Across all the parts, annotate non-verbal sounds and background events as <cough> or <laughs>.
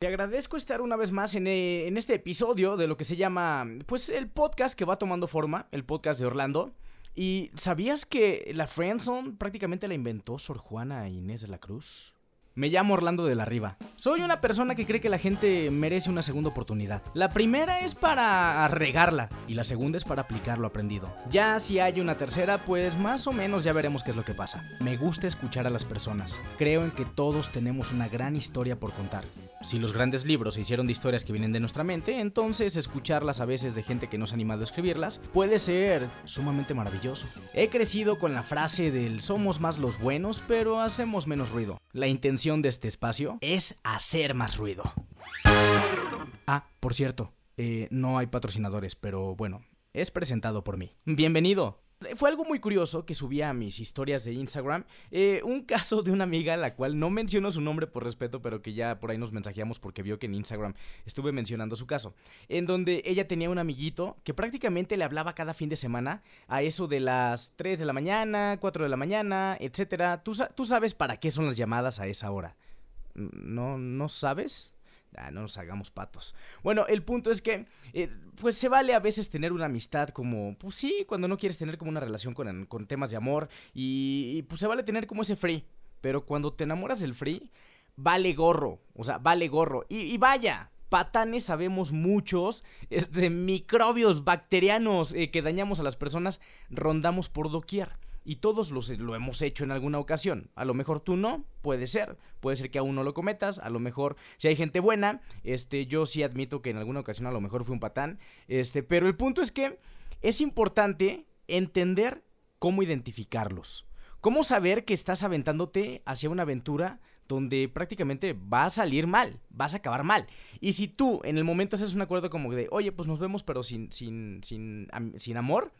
Te agradezco estar una vez más eh, en, este episodio de lo que se llama, pues, el podcast que va tomando forma, el podcast de Orlando. ¿Y sabías que la Friendzone prácticamente la inventó Sor Juana Inés de la Cruz? Me llamo Orlando de la Riva. Soy una persona que cree que la gente merece una segunda oportunidad. La primera es para regarla y la segunda es para aplicar lo aprendido. Ya si hay una tercera, pues más o menos ya veremos qué es lo que pasa. Me gusta escuchar a las personas. Creo en que todos tenemos una gran historia por contar. Si los grandes libros se hicieron de historias que vienen de nuestra mente, entonces escucharlas a veces de gente que no se ha animado a escribirlas puede ser sumamente maravilloso. He crecido con la frase del somos más los buenos, pero hacemos menos ruido. La intención de este espacio es hacer más ruido. Ah, por cierto, eh, no hay patrocinadores, pero bueno, es presentado por mí. Bienvenido. Fue algo muy curioso que subía a mis historias de Instagram. Eh, un caso de una amiga, la cual no menciono su nombre por respeto, pero que ya por ahí nos mensajeamos porque vio que en Instagram estuve mencionando su caso. En donde ella tenía un amiguito que prácticamente le hablaba cada fin de semana a eso de las 3 de la mañana, 4 de la mañana, etc. ¿Tú, tú sabes para qué son las llamadas a esa hora? ¿No, no sabes? Ah, no nos hagamos patos. Bueno, el punto es que, eh, pues se vale a veces tener una amistad como, pues sí, cuando no quieres tener como una relación con, con temas de amor y, pues se vale tener como ese free. Pero cuando te enamoras del free, vale gorro. O sea, vale gorro. Y, vaya, patanes sabemos muchos, de microbios bacterianos eh, que dañamos a las personas, rondamos por doquier y todos los, lo hemos hecho en alguna ocasión. A lo mejor tú no, puede ser, puede ser que aún no lo cometas, a lo mejor si hay gente buena, este yo sí admito que en alguna ocasión a lo mejor fui un patán, este, pero el punto es que es importante entender cómo identificarlos. ¿Cómo saber que estás aventándote hacia una aventura donde prácticamente va a salir mal, vas a acabar mal? Y si tú en el momento haces un acuerdo como de, oye, pues nos vemos pero sin, sin, sin, sin amor,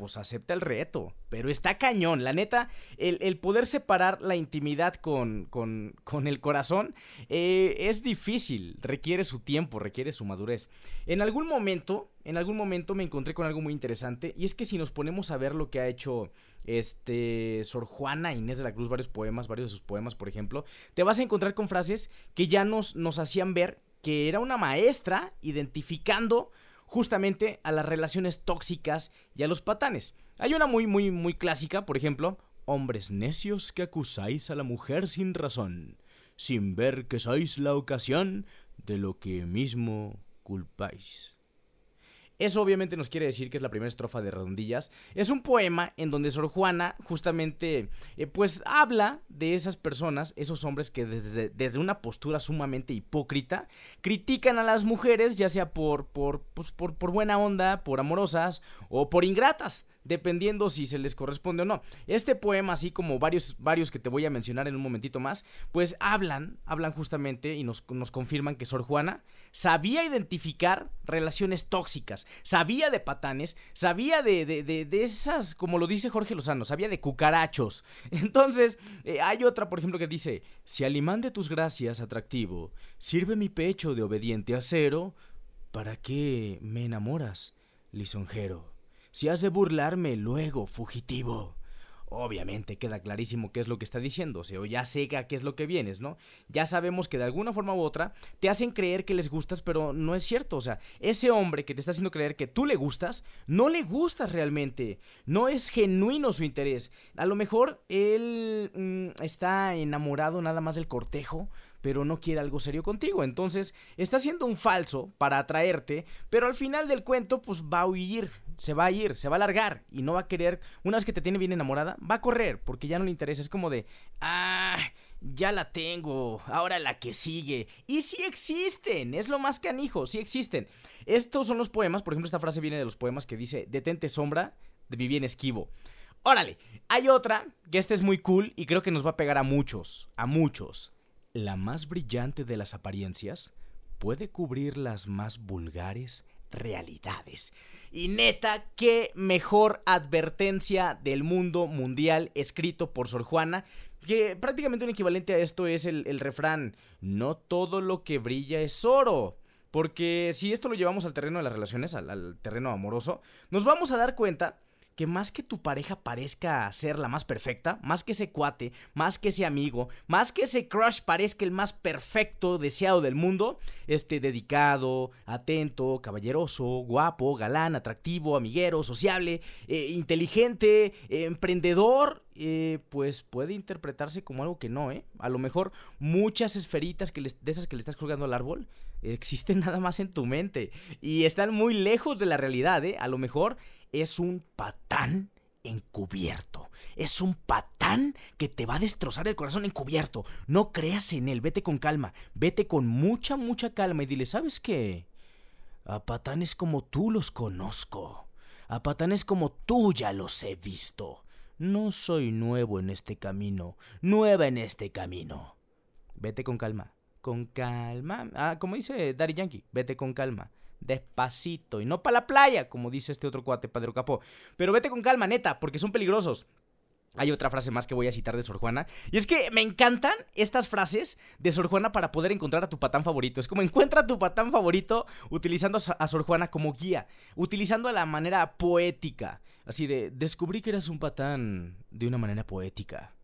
pues acepta el reto. Pero está cañón, la neta, el, poder separar la intimidad con, con, con el corazón eh, es difícil, requiere su tiempo, requiere su madurez. En algún momento, en algún momento me encontré con algo muy interesante y es que si nos ponemos a ver lo que ha hecho este Sor Juana Inés de la Cruz, varios poemas, varios de sus poemas, por ejemplo, te vas a encontrar con frases que ya nos, nos hacían ver que era una maestra identificando justamente a las relaciones tóxicas y a los patanes. Hay una muy, muy, muy clásica, por ejemplo, hombres necios que acusáis a la mujer sin razón, sin ver que sois la ocasión de lo que mismo culpáis. Eso obviamente nos quiere decir que es la primera estrofa de Redondillas. Es un poema en donde Sor Juana justamente eh, pues habla de esas personas, esos hombres que desde, desde, una postura sumamente hipócrita critican a las mujeres ya sea por, por, pues, por, por buena onda, por amorosas o por ingratas dependiendo si se les corresponde o no. Este poema, así como varios, varios que te voy a mencionar en un momentito más, pues hablan, hablan justamente y nos, nos confirman que Sor Juana sabía identificar relaciones tóxicas, sabía de patanes, sabía de, de, de, esas, como lo dice Jorge Lozano, sabía de cucarachos. <laughs> Entonces, eh, hay otra, por ejemplo, que dice, si al imán de tus gracias atractivo sirve mi pecho de obediente acero, ¿para qué me enamoras, lisonjero? Si has de burlarme luego, fugitivo. Obviamente queda clarísimo qué es lo que está diciendo, o sea, ya sé a qué es lo que vienes, ¿no? Ya sabemos que de alguna forma u otra te hacen creer que les gustas, pero no es cierto, o sea, ese hombre que te está haciendo creer que tú le gustas, no le gustas realmente, no es genuino su interés. A lo mejor él mm, está enamorado nada más del cortejo, pero no quiere algo serio contigo. Entonces, está haciendo un falso para atraerte, pero al final del cuento, pues va a huir, se va a ir, se va a largar y no va a querer, una vez que te tiene bien enamorada, va a correr porque ya no le interesa. Es como de, ah, ya la tengo, ahora la que sigue. Y sí existen, es lo más canijo, sí existen. Estos son los poemas, por ejemplo, esta frase viene de los poemas que dice, detente sombra de mi bien esquivo. Órale, hay otra que esta es muy cool y creo que nos va a pegar a muchos, a muchos la más brillante de las apariencias puede cubrir las más vulgares realidades. Y neta, qué mejor advertencia del mundo mundial escrito por Sor Juana, que prácticamente un equivalente a esto es el, refrán, no todo lo que brilla es oro. Porque si esto lo llevamos al terreno de las relaciones, al terreno amoroso, nos vamos a dar cuenta que más que tu pareja parezca ser la más perfecta, más que ese cuate, más que ese amigo, más que ese crush parezca el más perfecto, deseado del mundo, este dedicado, atento, caballeroso, guapo, galán, atractivo, amiguero, sociable, eh, inteligente, emprendedor, eh, pues puede interpretarse como algo que no, ¿eh? A lo mejor muchas esferitas que de esas que le estás colgando al árbol existen <laughs> nada más en tu mente y están muy lejos de la realidad, ¿eh? A lo mejor es un patán encubierto. Es un patán que te va a destrozar el corazón encubierto. No creas en él, vete con calma, vete con mucha, mucha calma y dile, ¿sabes qué? A patanes como tú los conozco. A patanes como tú ya los he visto. No soy nuevo en este camino, nueva en este camino. Vete con calma, con calma. Ah, como dice Daddy Yankee, vete con calma despacito y no para la playa, como dice este otro cuate, Padre Capó. Pero vete con calma, neta, porque son peligrosos. Hay otra frase más que voy a citar de Sor Juana. Y es que me encantan estas frases de Sor Juana para poder encontrar a tu patán favorito. Es como encuentra a tu patán favorito utilizando a Sor Juana como guía. Utilizando la manera poética. Así de, descubrí que eras un patán de una manera poética.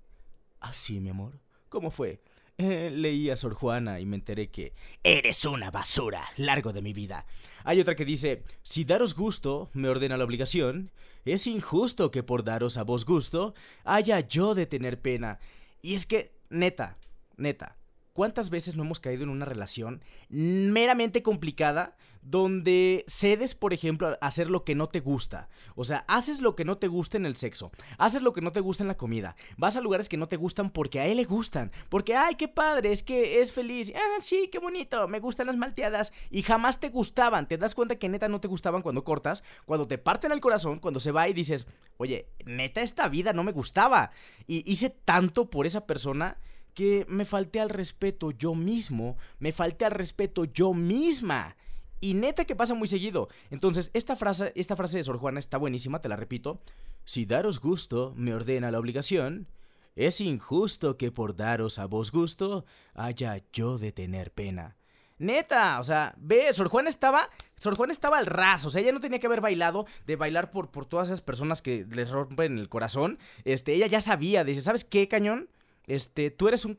Así, mi amor. ¿Cómo fue? <laughs> Leí a Sor Juana y me enteré que eres una basura, largo de mi vida. Hay otra que dice, si daros gusto me ordena la obligación, es injusto que por daros a vos gusto haya yo de tener pena. Y es que, neta, neta, ¿Cuántas veces no hemos caído en una relación meramente complicada donde cedes, por ejemplo, a hacer lo que no te gusta? O sea, haces lo que no te gusta en el sexo, haces lo que no te gusta en la comida, vas a lugares que no te gustan porque a él le gustan, porque, ay, qué padre, es que es feliz, ah, sí, qué bonito, me gustan las malteadas y jamás te gustaban, te das cuenta que neta no te gustaban cuando cortas, cuando te parten el corazón, cuando se va y dices, oye, neta esta vida no me gustaba y hice tanto por esa persona que me falté al respeto yo mismo, me falté al respeto yo misma. Y neta que pasa muy seguido. Entonces, esta frase, esta frase de Sor Juana está buenísima, te la repito. Si daros gusto me ordena la obligación, es injusto que por daros a vos gusto haya yo de tener pena. Neta, o sea, ve, Sor Juana estaba, Sor Juana estaba al ras, o sea, ella no tenía que haber bailado, de bailar por, por todas esas personas que les rompen el corazón. Este, ella ya sabía, dice, ¿sabes qué, cañón? este, tú eres un,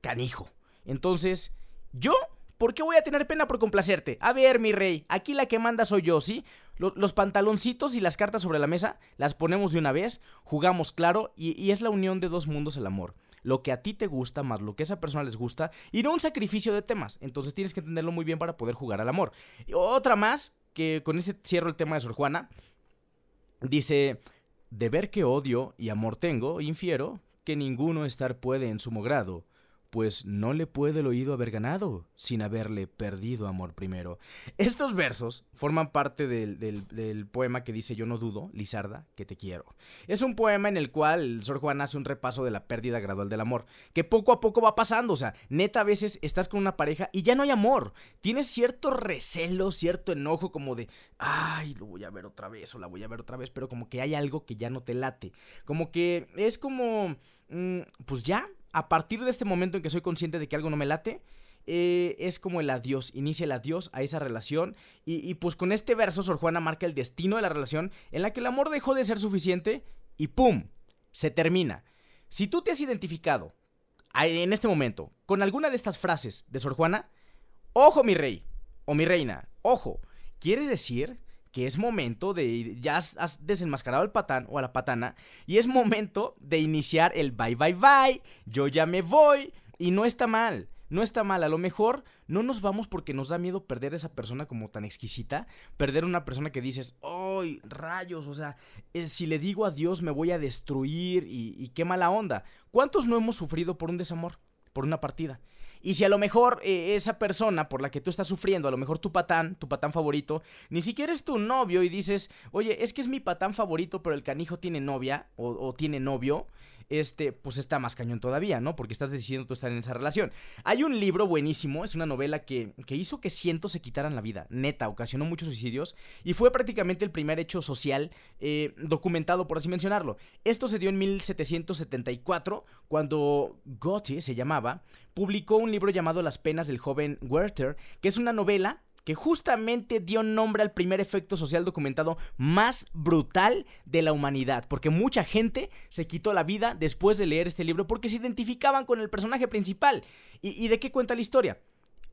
canijo. Entonces, yo ¿Por qué voy a tener pena por complacerte? A ver, mi rey, aquí la que manda soy yo, ¿sí? Los, pantaloncitos y las cartas sobre la mesa las ponemos de una vez, jugamos claro y, es la unión de dos mundos el amor. Lo que a ti te gusta más lo que a esa persona les gusta y no un sacrificio de temas. Entonces tienes que entenderlo muy bien para poder jugar al amor. Y otra más, que con ese cierro el tema de Sor Juana, dice, de ver que odio y amor tengo, infiero que ninguno estar puede en sumo grado, pues no le puede el oído haber ganado sin haberle perdido amor primero. Estos versos forman parte del, poema que dice Yo no dudo, Lizarda, que te quiero. Es un poema en el cual Sor Juan hace un repaso de la pérdida gradual del amor, que poco a poco va pasando, o sea, neta a veces estás con una pareja y ya no hay amor, tienes cierto recelo, cierto enojo como de, ay, lo voy a ver otra vez o la voy a ver otra vez, pero como que hay algo que ya no te late, como que es como, mm, pues ya, a partir de este momento en que soy consciente de que algo no me late, eh, es como el adiós, inicia el adiós a esa relación. Y, pues con este verso, Sor Juana marca el destino de la relación en la que el amor dejó de ser suficiente y ¡pum! Se termina. Si tú te has identificado en este momento con alguna de estas frases de Sor Juana, ojo mi rey o mi reina, ojo, quiere decir que es momento de, ya has, desenmascarado al patán o a la patana, y es momento de iniciar el bye bye bye, yo ya me voy, y no está mal. No está mal, a lo mejor no nos vamos porque nos da miedo perder a esa persona como tan exquisita, perder una persona que dices, ¡ay, rayos! O sea, eh, si le digo adiós me voy a destruir y, y qué mala onda. ¿Cuántos no hemos sufrido por un desamor, por una partida? Y si a lo mejor eh, esa persona por la que tú estás sufriendo, a lo mejor tu patán, tu patán favorito, ni siquiera es tu novio y dices, oye, es que es mi patán favorito, pero el canijo tiene novia o tiene novio, este, pues está más cañón todavía, ¿no? Porque estás decidiendo tú estar en esa relación. Hay un libro buenísimo, es una novela que, hizo que cientos se quitaran la vida, neta, ocasionó muchos suicidios y fue prácticamente el primer hecho social eh, documentado, por así mencionarlo. Esto se dio en 1774, cuando Goethe se llamaba, publicó un libro llamado Las penas del joven Werther, que es una novela que justamente dio nombre al primer efecto social documentado más brutal de la humanidad, porque mucha gente se quitó la vida después de leer este libro porque se identificaban con el personaje principal. ¿Y, de qué cuenta la historia?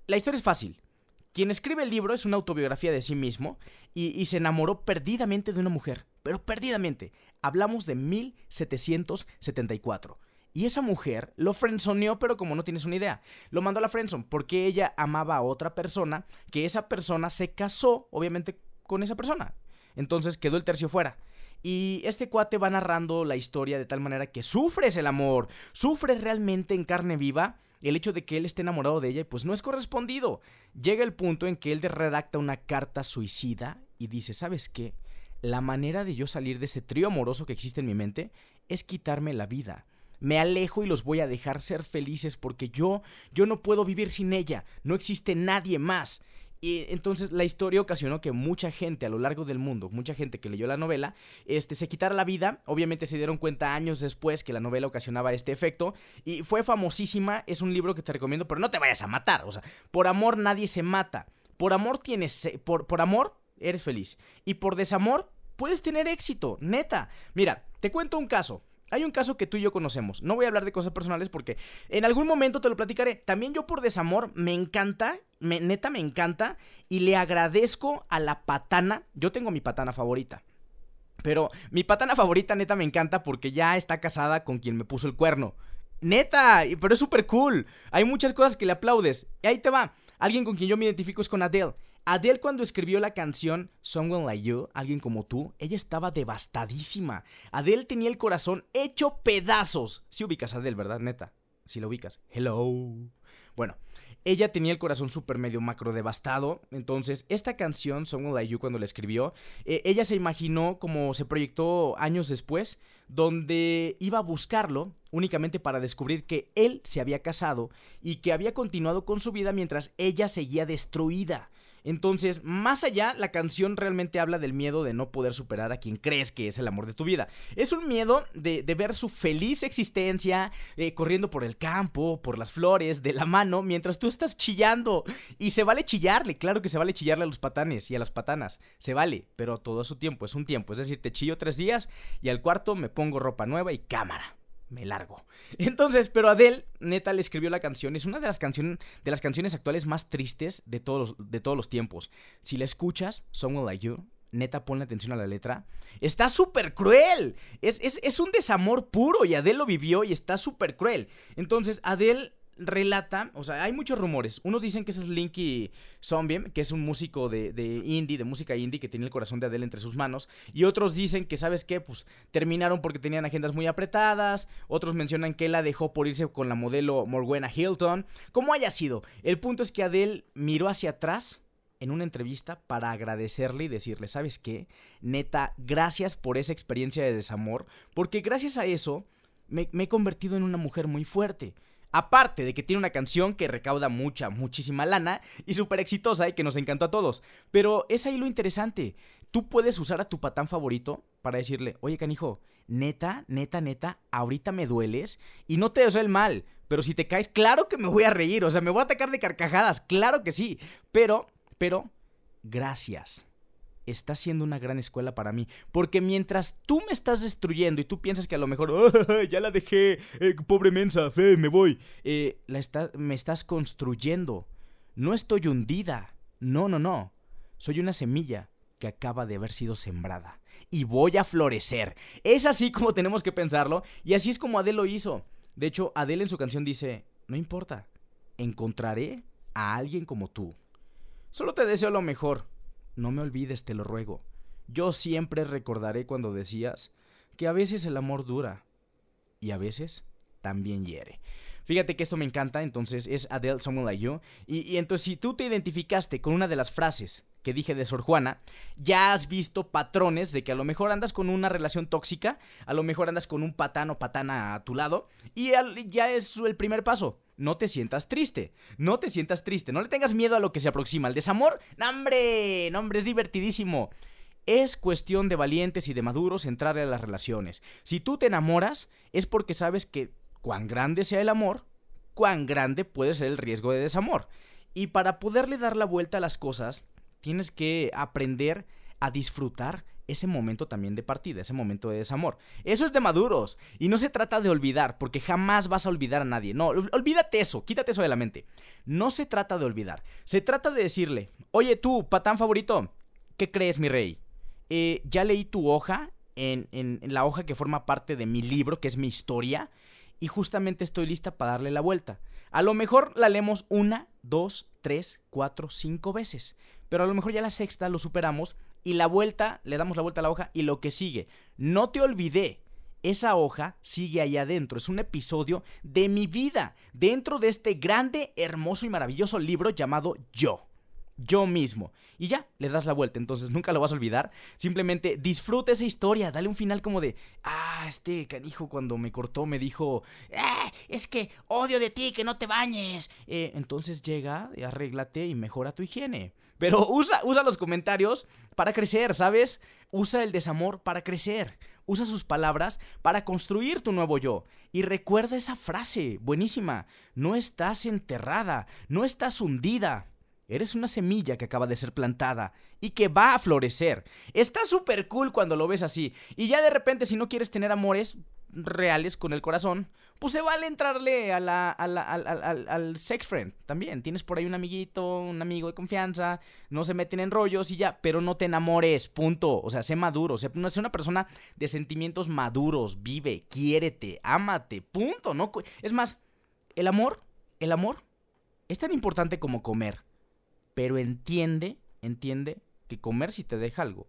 La historia es fácil. Quien escribe el libro es una autobiografía de sí mismo y, y, se enamoró perdidamente de una mujer, pero perdidamente. Hablamos de 1774. Y esa mujer lo frenzoneó, pero como no tienes una idea. Lo mandó a la friendzone porque ella amaba a otra persona, que esa persona se casó, obviamente, con esa persona. Entonces quedó el tercio fuera. Y este cuate va narrando la historia de tal manera que sufres el amor, sufres realmente en carne viva el hecho de que él esté enamorado de ella y pues no es correspondido. Llega el punto en que él redacta una carta suicida y dice, ¿sabes qué? La manera de yo salir de ese trío amoroso que existe en mi mente es quitarme la vida me alejo y los voy a dejar ser felices porque yo, yo no puedo vivir sin ella, no existe nadie más. Y entonces la historia ocasionó que mucha gente a lo largo del mundo, mucha gente que leyó la novela, este, se quitara la vida. Obviamente se dieron cuenta años después que la novela ocasionaba este efecto. Y fue famosísima. Es un libro que te recomiendo, pero no te vayas a matar. O sea, por amor nadie se mata. Por amor tienes. Por, por amor eres feliz. Y por desamor puedes tener éxito. Neta. Mira, te cuento un caso. Hay un caso que tú y yo conocemos. No voy a hablar de cosas personales porque en algún momento te lo platicaré. También yo por desamor me encanta, me, neta me encanta y le agradezco a la patana. Yo tengo mi patana favorita. Pero mi patana favorita neta me encanta porque ya está casada con quien me puso el cuerno. Neta, pero es súper cool. Hay muchas cosas que le aplaudes. Y ahí te va. Alguien con quien yo me identifico es con Adele. Adele cuando escribió la canción Someone Like You, alguien como tú, ella estaba devastadísima. Adele tenía el corazón hecho pedazos. Si ubicas a Adele, ¿verdad? Neta. Si la ubicas. Hello. Bueno, ella tenía el corazón súper medio macro devastado. Entonces, esta canción, Someone Like You, cuando la escribió, eh, ella se imaginó como se proyectó años después, donde iba a buscarlo únicamente para descubrir que él se había casado y que había continuado con su vida mientras ella seguía destruida. Entonces, más allá, la canción realmente habla del miedo de no poder superar a quien crees que es el amor de tu vida. Es un miedo de, ver su feliz existencia eh, corriendo por el campo, por las flores, de la mano, mientras tú estás chillando. Y se vale chillarle, claro que se vale chillarle a los patanes y a las patanas. Se vale, pero todo su tiempo, es un tiempo. Es decir, te chillo tres días y al cuarto me pongo ropa nueva y cámara me largo. <laughs> Entonces, pero Adele, neta, le escribió la canción. Es una de las, canciones de las canciones actuales más tristes de todos, los, de todos los tiempos. Si la escuchas, Someone Like You, neta, ponle atención a la letra. Está súper cruel. Es, es, es, un desamor puro y Adele lo vivió y está súper cruel. Entonces, Adele relata, o sea, hay muchos rumores. Unos dicen que es Linky Zombie, que es un músico de, indie, de música indie, que tiene el corazón de Adele entre sus manos. Y otros dicen que, ¿sabes qué? Pues terminaron porque tenían agendas muy apretadas. Otros mencionan que la dejó por irse con la modelo Morgana Hilton. Como haya sido, el punto es que Adele miró hacia atrás en una entrevista para agradecerle y decirle, ¿sabes qué? Neta, gracias por esa experiencia de desamor, porque gracias a eso me he convertido en una mujer muy fuerte. Aparte de que tiene una canción que recauda mucha, muchísima lana y súper exitosa y que nos encantó a todos. Pero es ahí lo interesante. Tú puedes usar a tu patán favorito para decirle, oye canijo, neta, neta, neta, ahorita me dueles y no te deseo el mal. Pero si te caes, claro que me voy a reír. O sea, me voy a atacar de carcajadas, claro que sí. Pero, pero, gracias está siendo una gran escuela para mí. Porque mientras tú me estás destruyendo y tú piensas que a lo mejor, ya la dejé, eh, pobre mensa, fe, me voy, eh, la me estás construyendo. No estoy hundida. No, no, no. Soy una semilla que acaba de haber sido sembrada. Y voy a florecer. Es así como tenemos que pensarlo. Y así es como Adele lo hizo. De hecho, Adele en su canción dice, no importa, encontraré a alguien como tú. Solo te deseo lo mejor. No me olvides, te lo ruego. Yo siempre recordaré cuando decías que a veces el amor dura y a veces también hiere. Fíjate que esto me encanta, entonces es Adele Someone Like You. Y, entonces si tú te identificaste con una de las frases que dije de Sor Juana, ya has visto patrones de que a lo mejor andas con una relación tóxica, a lo mejor andas con un patán o patana a tu lado, y ya es el primer paso. No te sientas triste, no te sientas triste, no le tengas miedo a lo que se aproxima. El desamor, ¡no, hombre! ¡No, hombre! Es divertidísimo. Es cuestión de valientes y de maduros entrar a las relaciones. Si tú te enamoras, es porque sabes que cuán grande sea el amor, cuán grande puede ser el riesgo de desamor. Y para poderle dar la vuelta a las cosas, tienes que aprender a disfrutar ese momento también de partida, ese momento de desamor. Eso es de maduros. Y no se trata de olvidar, porque jamás vas a olvidar a nadie. No, olvídate eso, quítate eso de la mente. No se trata de olvidar. Se trata de decirle, oye tú, patán favorito, ¿qué crees, mi rey? Eh, ya leí tu hoja en, en la hoja que forma parte de mi libro, que es mi historia, y justamente estoy lista para darle la vuelta. A lo mejor la leemos una, dos, tres, cuatro, cinco veces. Pero a lo mejor ya la sexta lo superamos y la vuelta, le damos la vuelta a la hoja y lo que sigue. No te olvidé. Esa hoja sigue ahí adentro. Es un episodio de mi vida. Dentro de este grande, hermoso y maravilloso libro llamado Yo yo mismo. Y ya, le das la vuelta, entonces nunca lo vas a olvidar. Simplemente disfruta esa historia, dale un final como de, ah, este canijo cuando me cortó me dijo, ah, es que odio de ti, que no te bañes. Eh, entonces llega, arréglate y mejora tu higiene. Pero usa, usa los comentarios para crecer, ¿sabes? Usa el desamor para crecer. Usa sus palabras para construir tu nuevo yo. Y recuerda esa frase, buenísima. No estás enterrada, no estás hundida Eres una semilla que acaba de ser plantada y que va a florecer. Está súper cool cuando lo ves así. Y ya de repente, si no quieres tener amores reales con el corazón, pues se vale entrarle a la, al, sex friend también. Tienes por ahí un amiguito, un amigo de confianza, no se meten en rollos y ya, pero no te enamores, punto. O sea, sé maduro, sé, sé una persona de sentimientos maduros, vive, quiérete, ámate, punto. No, es más, el amor, el amor es tan importante como comer pero entiende, entiende que comer si te deja algo.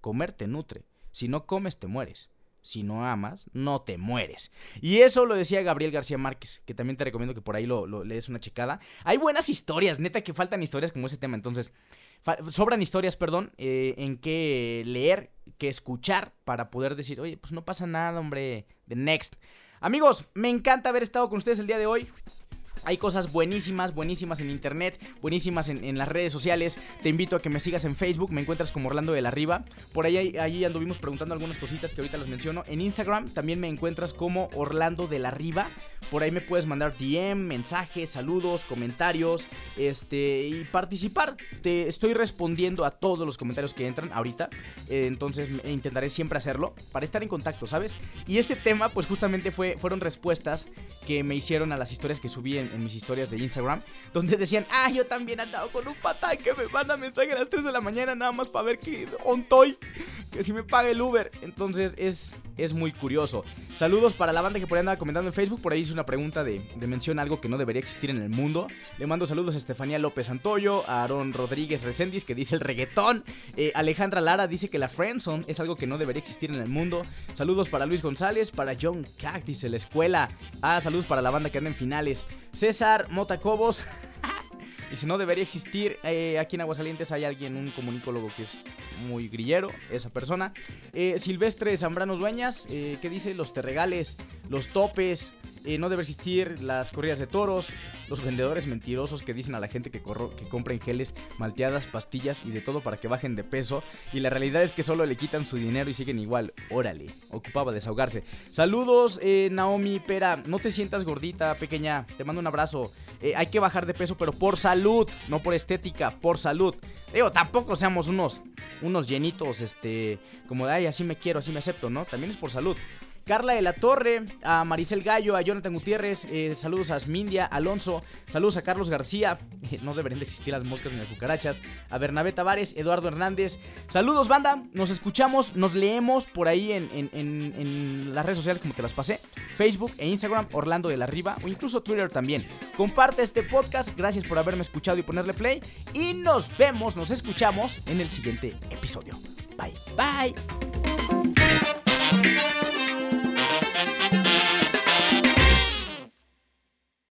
Comer te nutre. Si no comes, te mueres. Si no amas, no te mueres. Y eso lo decía Gabriel García Márquez, que también te recomiendo que por ahí lo, le des una checada. Hay buenas historias, neta que faltan historias como ese tema. Entonces, sobran historias, perdón, eh, en que leer, que escuchar para poder decir, oye, pues no pasa nada, hombre, de next. Amigos, me encanta haber estado con ustedes el día de hoy. Hay cosas buenísimas, buenísimas en internet, buenísimas en, las redes sociales. Te invito a que me sigas en Facebook, me encuentras como Orlando de la Riva. Por ahí, ahí anduvimos preguntando algunas cositas que ahorita las menciono. En Instagram también me encuentras como Orlando de la Riva. Por ahí me puedes mandar DM, mensajes, saludos, comentarios, este y participar. Te estoy respondiendo a todos los comentarios que entran ahorita. Eh, entonces intentaré siempre hacerlo para estar en contacto, ¿sabes? Y este tema, pues justamente fue, fueron respuestas que me hicieron a las historias que subí en, en, mis historias de Instagram, donde decían, ah, yo también he andado con un patán que me manda mensaje a las 3 de la mañana nada más para ver que ontoy, que si me paga el Uber. Entonces es, es muy curioso. Saludos para la banda que por ahí andaba comentando en Facebook, por ahí hice una pregunta de, de mención algo que no debería existir en el mundo. Le mando saludos a Estefanía López Antoyo, a Aaron Rodríguez Recendis que dice el reggaetón, eh, Alejandra Lara dice que la friendzone es algo que no debería existir en el mundo. Saludos para Luis González, para John Cack, dice la escuela. Ah, saludos para la banda que anda en finales. César Motacobos. <laughs> Y si no debería existir, eh, aquí en Aguasalientes hay alguien, un comunicólogo que es muy grillero, esa persona. Eh, Silvestre Zambrano Dueñas, eh, ¿qué dice? Los terregales, los topes, eh, no debe existir las corridas de toros, los vendedores mentirosos que dicen a la gente que, que compren geles, malteadas, pastillas y de todo para que bajen de peso. Y la realidad es que solo le quitan su dinero y siguen igual. Órale, ocupaba desahogarse. Saludos, eh, Naomi Pera. No te sientas gordita, pequeña. Te mando un abrazo. Eh, hay que bajar de peso, pero por salud, no por estética, por salud. Digo, tampoco seamos unos, unos llenitos, este, como de, ay, así me quiero, así me acepto, ¿no? También es por salud. Carla de la Torre, a Maricel Gallo, a Jonathan Gutiérrez, eh, saludos a Asmindia, Alonso, saludos a Carlos García, <laughs> no deberían de existir las moscas ni las cucarachas, a Bernabé Tavares, Eduardo Hernández, saludos banda, nos escuchamos, nos leemos por ahí en, en las redes sociales como te las pasé, Facebook e Instagram, Orlando de la Riva o incluso Twitter también. Comparte este podcast, gracias por haberme escuchado y ponerle play y nos vemos, nos escuchamos en el siguiente episodio. Bye, bye.